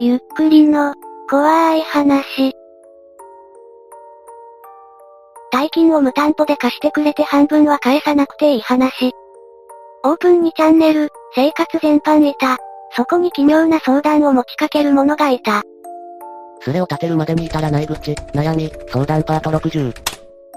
ゆっくりの、怖い話。大金を無担保で貸してくれて半分は返さなくていい話。オープンにチャンネル、生活全般いた。そこに奇妙な相談を持ちかける者がいた。スレを立てるまでに至らない愚痴、悩み、相談パート60。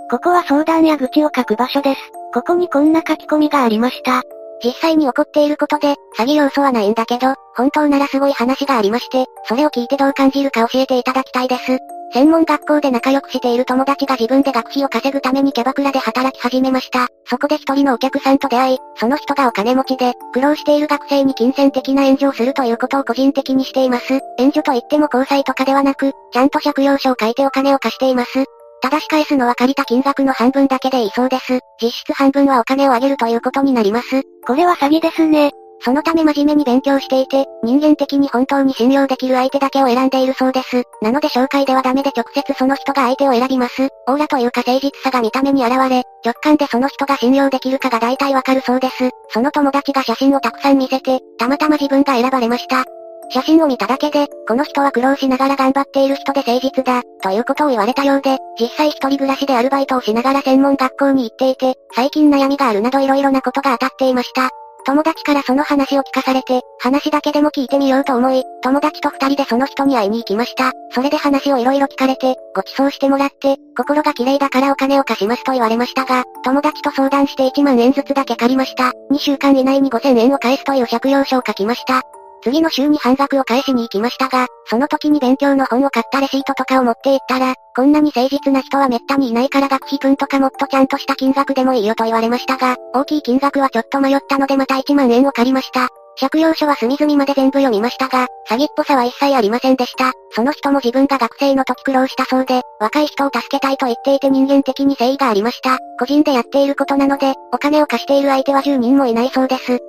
ここは相談や愚痴を書く場所です。ここにこんな書き込みがありました。実際に起こっていることで、詐欺要素はないんだけど、本当ならすごい話がありまして、それを聞いてどう感じるか教えていただきたいです。専門学校で仲良くしている友達が自分で学費を稼ぐためにキャバクラで働き始めました。そこで一人のお客さんと出会い、その人がお金持ちで、苦労している学生に金銭的な援助をするということを個人的にしています。援助といっても交際とかではなく、ちゃんと借用書を書いてお金を貸しています。ただし返すのは借りた金額の半分だけでいいそうです。実質半分はお金をあげるということになります。これは詐欺ですね。そのため真面目に勉強していて、人間的に本当に信用できる相手だけを選んでいるそうです。なので紹介ではダメで直接その人が相手を選びます。オーラというか誠実さが見た目に現れ、直感でその人が信用できるかが大体わかるそうです。その友達が写真をたくさん見せて、たまたま自分が選ばれました。写真を見ただけで、この人は苦労しながら頑張っている人で誠実だ、ということを言われたようで、実際一人暮らしでアルバイトをしながら専門学校に行っていて、最近悩みがあるなど色々なことが当たっていました。友達からその話を聞かされて、話だけでも聞いてみようと思い、友達と二人でその人に会いに行きました。それで話を色々聞かれて、ご馳走してもらって、心が綺麗だからお金を貸しますと言われましたが、友達と相談して1万円ずつだけ借りました。2週間以内に5000円を返すという借用書を書きました。次の週に半額を返しに行きましたが、その時に勉強の本を買ったレシートとかを持って行ったら、こんなに誠実な人は滅多にいないから学費分とかもっとちゃんとした金額でもいいよと言われましたが、大きい金額はちょっと迷ったのでまた1万円を借りました。借用書は隅々まで全部読みましたが、詐欺っぽさは一切ありませんでした。その人も自分が学生の時苦労したそうで、若い人を助けたいと言っていて人間的に誠意がありました。個人でやっていることなので、お金を貸している相手は10人もいないそうです。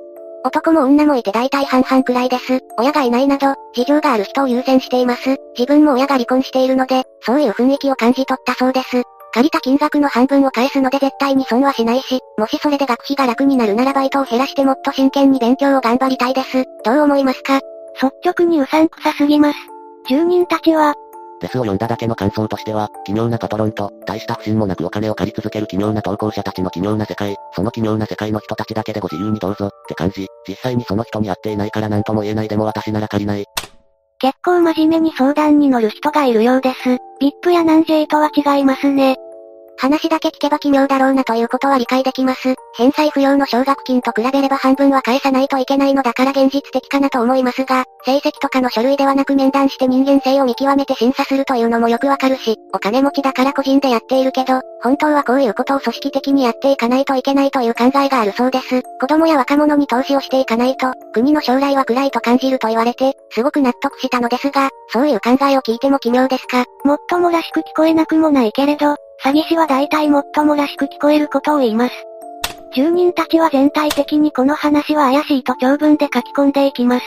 男も女もいて大体半々くらいです。親がいないなど、事情がある人を優先しています。自分も親が離婚しているので、そういう雰囲気を感じ取ったそうです。借りた金額の半分を返すので絶対に損はしないし、もしそれで学費が楽になるならバイトを減らしてもっと真剣に勉強を頑張りたいです。どう思いますか？率直にうさんくさすぎます。住人たちは、デスを読んだだけの感想としては、奇妙なパトロンと、大した不審もなくお金を借り続ける奇妙な投稿者たちの奇妙な世界、その奇妙な世界の人たちだけでご自由にどうぞ、って感じ、実際にその人に会っていないから何とも言えないでも私なら借りない。結構真面目に相談に乗る人がいるようです。VIP や南 J とは違いますね。話だけ聞けば奇妙だろうなということは理解できます。返済不要の奨学金と比べれば半分は返さないといけないのだから現実的かなと思いますが、成績とかの書類ではなく面談して人間性を見極めて審査するというのもよくわかるし、お金持ちだから個人でやっているけど、本当はこういうことを組織的にやっていかないといけないという考えがあるそうです。子供や若者に投資をしていかないと、国の将来は暗いと感じると言われて、すごく納得したのですが、そういう考えを聞いても奇妙ですか？もっともらしく聞こえなくもないけれど、詐欺師は大体もっともらしく聞こえることを言います。住人たちは全体的にこの話は怪しいと長文で書き込んでいきます。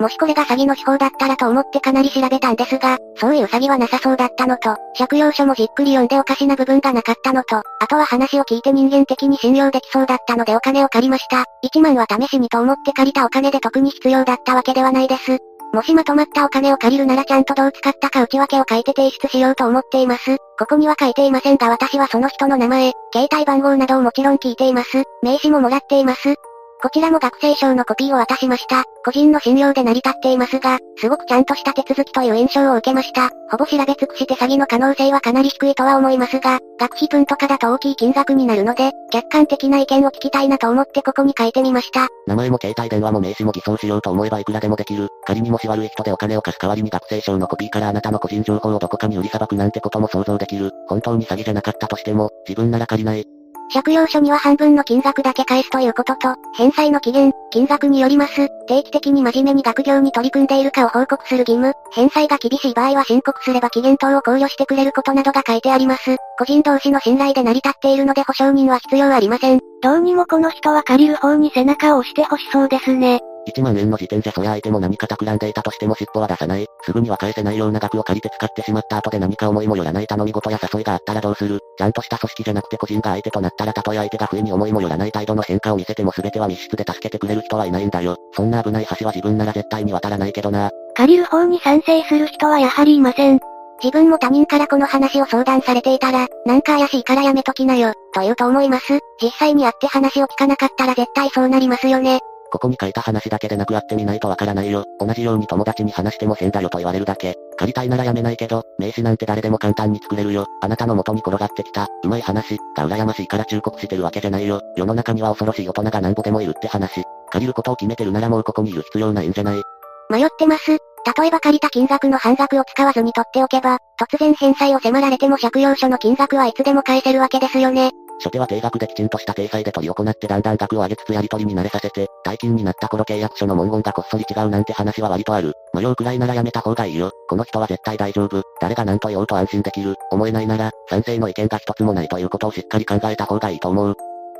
もしこれが詐欺の手法だったらと思ってかなり調べたんですが、そういう詐欺はなさそうだったのと、借用書もじっくり読んでおかしな部分がなかったのと、あとは話を聞いて人間的に信用できそうだったのでお金を借りました。1万は試しにと思って借りたお金で特に必要だったわけではないです。もしまとまったお金を借りるならちゃんとどう使ったか内訳を書いて提出しようと思っています。ここには書いていませんが私はその人の名前、携帯番号などをもちろん聞いています。名刺ももらっています。こちらも学生証のコピーを渡しました。個人の信用で成り立っていますが、すごくちゃんとした手続きという印象を受けました。ほぼ調べ尽くして詐欺の可能性はかなり低いとは思いますが、学費分とかだと大きい金額になるので、客観的な意見を聞きたいなと思ってここに書いてみました。名前も携帯電話も名刺も偽装しようと思えばいくらでもできる。仮にもし悪い人でお金を貸す代わりに学生証のコピーからあなたの個人情報をどこかに売りさばくなんてことも想像できる。本当に詐欺じゃなかったとしても、自分なら借りない。借用書には半分の金額だけ返すということと、返済の期限、金額によります。定期的に真面目に学業に取り組んでいるかを報告する義務、返済が厳しい場合は申告すれば期限等を考慮してくれることなどが書いてあります。個人同士の信頼で成り立っているので保証人は必要ありません。どうにもこの人は借りる方に背中を押してほしそうですね。1万円の時点じゃそりゃ相手も何か企んでいたとしても尻尾は出さない。すぐには返せないような額を借りて使ってしまった後で何か思いもよらない頼み事や誘いがあったらどうするちゃんとした組織じゃなくて個人が相手となったらたとえ相手が不意に思いもよらない態度の変化を見せても全ては密室で助けてくれる人はいないんだよ。そんな危ない橋は自分なら絶対に渡らないけどな。借りる方に賛成する人はやはりいません。自分も他人からこの話を相談されていたら、なんか怪しいからやめときなよ、と言うと思います。実際に会って話を聞かなかったら絶対そうなりますよね。ここに書いた話だけでなく会ってみないとわからないよ。同じように友達に話しても変だよと言われるだけ。借りたいならやめないけど、名刺なんて誰でも簡単に作れるよ。あなたの元に転がってきた、うまい話、が羨ましいから忠告してるわけじゃないよ。世の中には恐ろしい大人が何ぼでもいるって話。借りることを決めてるならもうここにいる必要ないんじゃない？迷ってます。例えば借りた金額の半額を使わずに取っておけば、突然返済を迫られても借用書の金額はいつでも返せるわけですよね。初手は定額できちんとした体裁で取り行ってだんだん額を上げつつやり取りに慣れさせて、大金になった頃契約書の文言がこっそり違うなんて話は割とある。迷うくらいならやめた方がいいよ。この人は絶対大丈夫。誰が何と言おうと安心できる。思えないなら、賛成の意見が一つもないということをしっかり考えた方がいいと思う。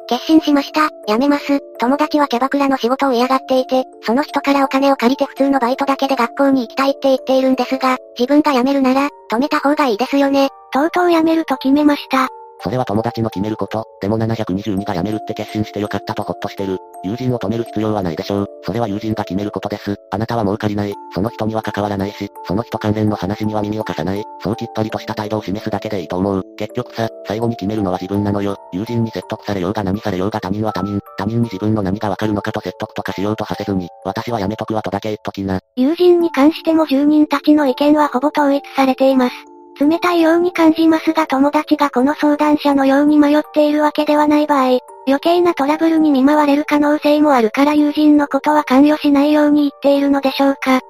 決心しました。やめます。友達はキャバクラの仕事を嫌がっていて、その人からお金を借りて普通のバイトだけで学校に行きたいって言っているんですが、自分が辞めるなら、止めた方がいいですよね。とうとう辞めると決めました。それは友達の決めること、でも722が辞めるって決心してよかったとほっとしてる。友人を止める必要はないでしょう。それは友人が決めることです。あなたはもう借りない。その人には関わらないし、その人関連の話には耳を貸さない。そうきっぱりとした態度を示すだけでいいと思う。結局さ、最後に決めるのは自分なのよ。友人に説得されようが何されようが他人は他人。他人に自分の何がわかるのかと説得とかしようとさせずに、私はやめとくわとだけ言っときな。友人に関しても住人たちの意見はほぼ統一されています。冷たいように感じますが友達がこの相談者のように迷っているわけではない場合、余計なトラブルに見舞われる可能性もあるから友人のことは関与しないように言っているのでしょうか。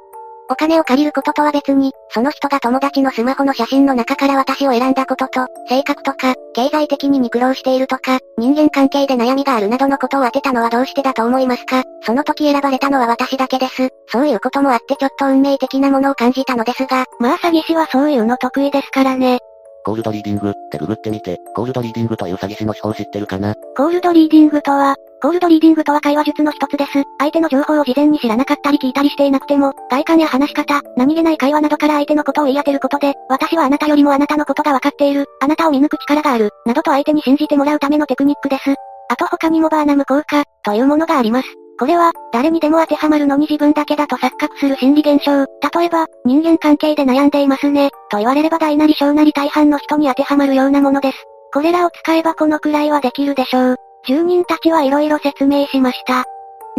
お金を借りることとは別に、その人が友達のスマホの写真の中から私を選んだことと、性格とか、経済的にに苦労しているとか、人間関係で悩みがあるなどのことを当てたのはどうしてだと思いますか？その時選ばれたのは私だけです。そういうこともあってちょっと運命的なものを感じたのですが。まあ詐欺師はそういうの得意ですからね。コールドリーディングってググってみて、コールドリーディングという詐欺師の手法知ってるかな？コールドリーディングとは、コールドリーディングとは会話術の一つです。相手の情報を事前に知らなかったり聞いたりしていなくても、外観や話し方、何気ない会話などから相手のことを言い当てることで、私はあなたよりもあなたのことが分かっている、あなたを見抜く力がある、などと相手に信じてもらうためのテクニックです。あと他にもバーナム効果、というものがあります。これは、誰にでも当てはまるのに自分だけだと錯覚する心理現象。例えば、人間関係で悩んでいますね、と言われれば大なり小なり大半の人に当てはまるようなものです。これらを使えばこのくらいはできるでしょう。住人たちはいろいろ説明しました。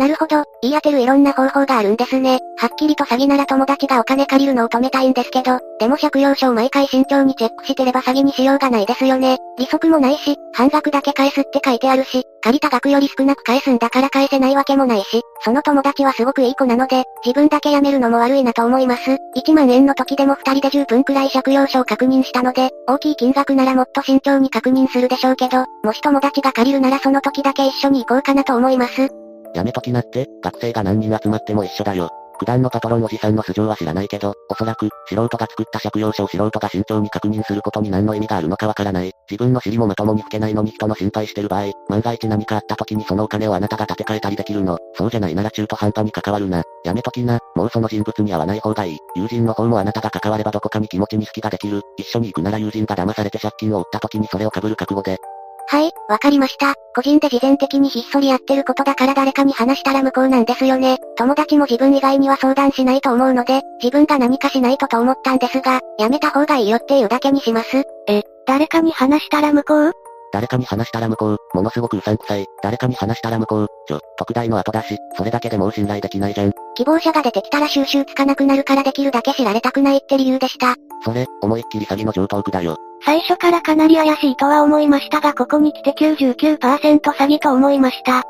なるほど、言い当てるいろんな方法があるんですね。はっきりと詐欺なら友達がお金借りるのを止めたいんですけど、でも借用書を毎回慎重にチェックしてれば詐欺にしようがないですよね。利息もないし、半額だけ返すって書いてあるし、借りた額より少なく返すんだから返せないわけもないし、その友達はすごくいい子なので、自分だけ辞めるのも悪いなと思います。1万円の時でも2人で10分くらい借用書を確認したので、大きい金額ならもっと慎重に確認するでしょうけど、もし友達が借りるならその時だけ一緒に行こうかなと思います。やめときなって、学生が何人集まっても一緒だよ。普段のパトロンおじさんの素性は知らないけど、おそらく、素人が作った借用書を素人が慎重に確認することに何の意味があるのかわからない。自分の尻もまともに吹けないのに人の心配してる場合、万が一何かあった時にそのお金をあなたが立て替えたりできるの。そうじゃないなら中途半端に関わるな。やめときな。もうその人物に会わない方がいい。友人の方もあなたが関わればどこかに気持ちに隙ができる。一緒に行くなら友人が騙されて借金を負った時にそれを被る覚悟で、はい、わかりました。個人で事前的にひっそりやってることだから誰かに話したら無効なんですよね。友達も自分以外には相談しないと思うので、自分が何かしないとと思ったんですが、やめた方がいいよっていうだけにします。え、誰かに話したら無効？誰かに話したら無効。ものすごくうさんくさい。誰かに話したら無効。ちょ、特大の後だし、それだけでもう信頼できないじゃん。希望者が出てきたら収集つかなくなるからできるだけ知られたくないって理由でした。それ、思いっきり詐欺の上等句だよ。最初からかなり怪しいとは思いましたがここに来て99%詐欺と思いました。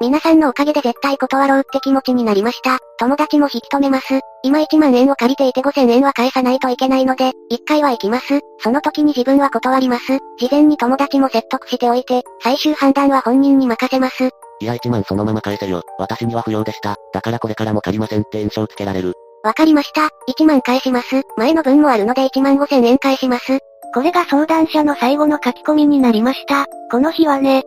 皆さんのおかげで絶対断ろうって気持ちになりました。友達も引き止めます。今1万円を借りていて5000円は返さないといけないので、1回は行きます。その時に自分は断ります。事前に友達も説得しておいて、最終判断は本人に任せます。いや1万そのまま返せよ。私には不要でした。だからこれからも借りませんって印象つけられる。わかりました。1万返します。前の分もあるので1万5000円返します。これが相談者の最後の書き込みになりました。この日はね、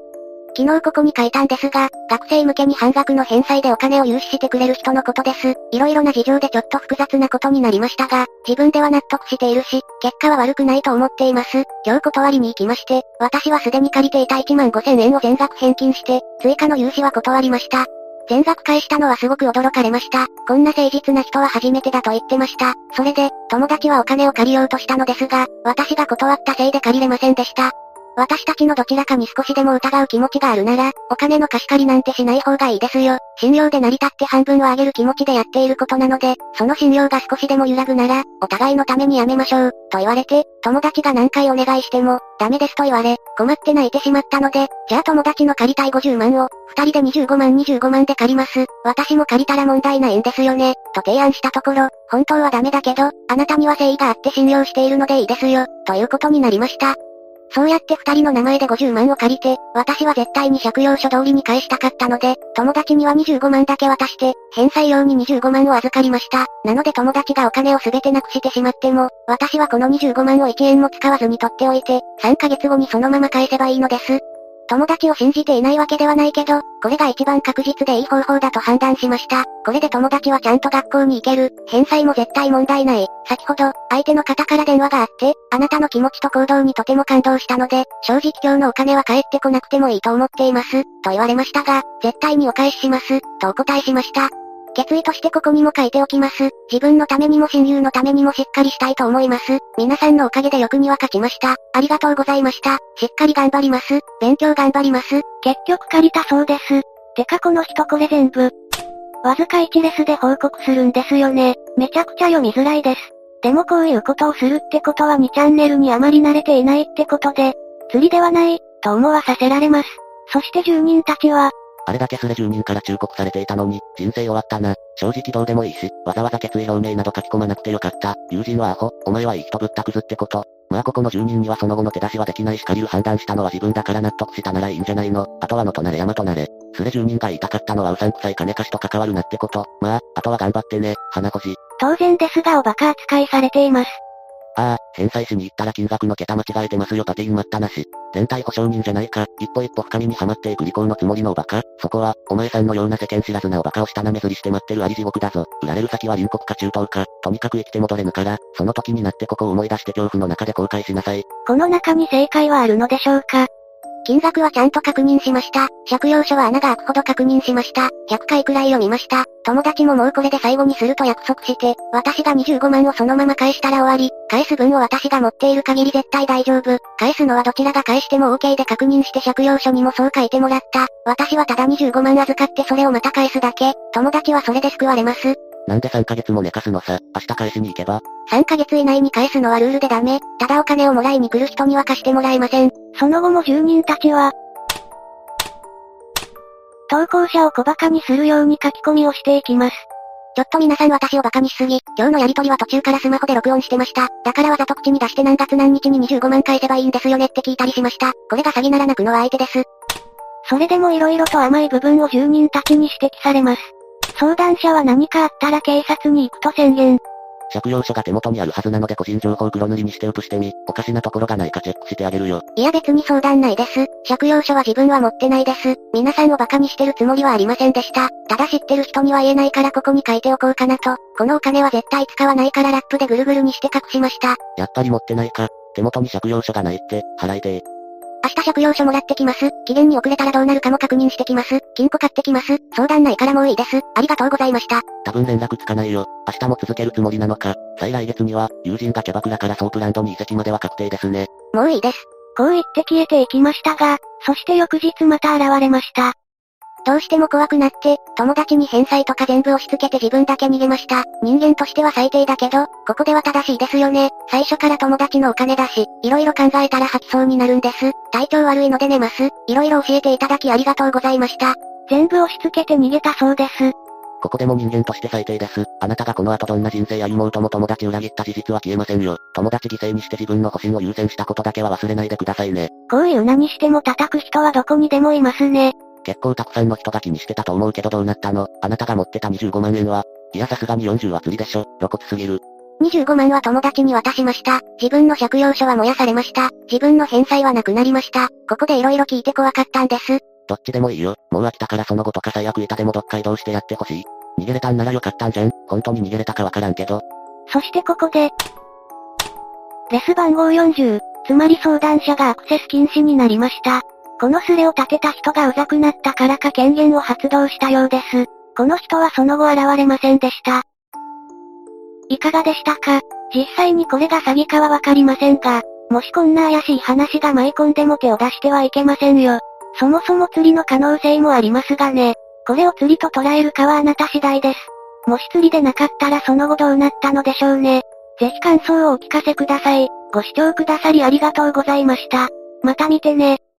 昨日ここに書いたんですが、学生向けに半額の返済でお金を融資してくれる人のことです。いろいろな事情でちょっと複雑なことになりましたが、自分では納得しているし、結果は悪くないと思っています。今日断りに行きまして、私はすでに借りていた1万5000円を全額返金して、追加の融資は断りました。全額返したのはすごく驚かれました。こんな誠実な人は初めてだと言ってました。それで、友達はお金を借りようとしたのですが、私が断ったせいで借りれませんでした。私たちのどちらかに少しでも疑う気持ちがあるなら、お金の貸し借りなんてしない方がいいですよ。信用で成り立って半分をあげる気持ちでやっていることなので、その信用が少しでも揺らぐなら、お互いのためにやめましょう、と言われて、友達が何回お願いしても、ダメですと言われ、困って泣いてしまったので、じゃあ友達の借りたい50万を、二人で25万25万で借ります。私も借りたら問題ないんですよね、と提案したところ、本当はダメだけど、あなたには誠意があって信用しているのでいいですよ、ということになりました。そうやって二人の名前で50万を借りて、私は絶対に借用書通りに返したかったので、友達には25万だけ渡して、返済用に25万を預かりました。なので友達がお金を全てなくしてしまっても、私はこの25万を1円も使わずに取っておいて、3ヶ月後にそのまま返せばいいのです。友達を信じていないわけではないけど、これが一番確実でいい方法だと判断しました。これで友達はちゃんと学校に行ける。返済も絶対問題ない。先ほど、相手の方から電話があって、あなたの気持ちと行動にとても感動したので、正直今日のお金は返ってこなくてもいいと思っています。と言われましたが、絶対にお返しします。とお答えしました。決意としてここにも書いておきます。自分のためにも親友のためにもしっかりしたいと思います。皆さんのおかげで欲には勝ちました。ありがとうございました。しっかり頑張ります。勉強頑張ります。結局借りたそうです。てかこの人これ全部。わずか1レスで報告するんですよね。めちゃくちゃ読みづらいです。でもこういうことをするってことは2チャンネルにあまり慣れていないってことで、釣りではない、と思わさせられます。そして住人たちは、あれだけすれ住人から忠告されていたのに、人生終わったな。正直どうでもいいし、わざわざ決意表明など書き込まなくてよかった。友人はアホ、お前はいい人ぶったくずってこと。まあここの住人にはその後の手出しはできないし借りる判断したのは自分だから納得したならいいんじゃないの。あとはのとなれ山となれ。すれ住人が言いたかったのはうさんくさい金貸しと関わるなってこと。まあ、あとは頑張ってね、花星。当然ですがおバカ扱いされています。ああ、返済しに行ったら金額の桁間違えてますよパティン待ったなし。全体保証人じゃないか、一歩一歩深みにはまっていく利口のつもりのおバカ。そこは、お前さんのような世間知らずなおバカを下なめずりして待ってるあり地獄だぞ。売られる先は隣国か中東か、とにかく生きて戻れぬから、その時になってここを思い出して恐怖の中で後悔しなさい。この中に正解はあるのでしょうか金額はちゃんと確認しました。借用書は穴が開くほど確認しました。100回くらい読みました。友達ももうこれで最後にすると約束して、私が25万をそのまま返したら終わり、返す分を私が持っている限り絶対大丈夫。返すのはどちらが返しても OK で確認して借用書にもそう書いてもらった。私はただ25万預かってそれをまた返すだけ。友達はそれで救われます。なんで3ヶ月も寝かすのさ、明日返しに行けば ?3 ヶ月以内に返すのはルールでダメ。ただお金をもらいに来る人には貸してもらえません。その後も住人たちは、投稿者を小馬鹿にするように書き込みをしていきます。ちょっと皆さん私を馬鹿にしすぎ、今日のやりとりは途中からスマホで録音してました。だからわざと口に出して何月何日に25万返せばいいんですよねって聞いたりしました。これが詐欺ならなくのは相手です。それでも色々と甘い部分を住人たちに指摘されます。相談者は何かあったら警察に行くと宣言。借用書が手元にあるはずなので個人情報黒塗りにして写してみ、おかしなところがないかチェックしてあげるよ。いや別に相談ないです。借用書は自分は持ってないです。皆さんを馬鹿にしてるつもりはありませんでした。ただ知ってる人には言えないからここに書いておこうかなと。このお金は絶対使わないからラップでぐるぐるにして隠しました。やっぱり持ってないか。手元に借用書がないって、払いて明日借用書もらってきます。期限に遅れたらどうなるかも確認してきます。金庫買ってきます。相談ないからもういいです。ありがとうございました。多分連絡つかないよ。明日も続けるつもりなのか。再来月には、友人がキャバクラからソープランドに移籍までは確定ですね。もういいです。こう言って消えていきましたが、そして翌日また現れました。どうしても怖くなって、友達に返済とか全部押し付けて自分だけ逃げました。人間としては最低だけど、ここでは正しいですよね。最初から友達のお金だし、色々考えたら吐きそうになるんです。体調悪いので寝ます。色々教えていただきありがとうございました。全部押し付けて逃げたそうです。ここでも人間として最低です。あなたがこの後どんな人生歩もうとも友達裏切った事実は消えませんよ。友達犠牲にして自分の保身を優先したことだけは忘れないでくださいね。こういう名にしても叩く人はどこにでもいますね。結構たくさんの人が気にしてたと思うけどどうなったの？あなたが持ってた25万円は？いやさすがに40は釣りでしょ。露骨すぎる。25万は友達に渡しました。自分の借用書は燃やされました。自分の返済はなくなりました。ここで色々聞いて怖かったんです。どっちでもいいよ。もう飽きたからその後とか最悪板でもどっか移動してやってほしい。逃げれたんならよかったんじゃん。本当に逃げれたかわからんけど。そしてここで、レス番号40、つまり相談者がアクセス禁止になりました。このスレを立てた人がうざくなったからか権限を発動したようです。この人はその後現れませんでした。いかがでしたか？実際にこれが詐欺かはわかりませんが、もしこんな怪しい話が舞い込んでも手を出してはいけませんよ。そもそも釣りの可能性もありますがね。これを釣りと捉えるかはあなた次第です。もし釣りでなかったらその後どうなったのでしょうね。ぜひ感想をお聞かせください。ご視聴くださりありがとうございました。また見てね。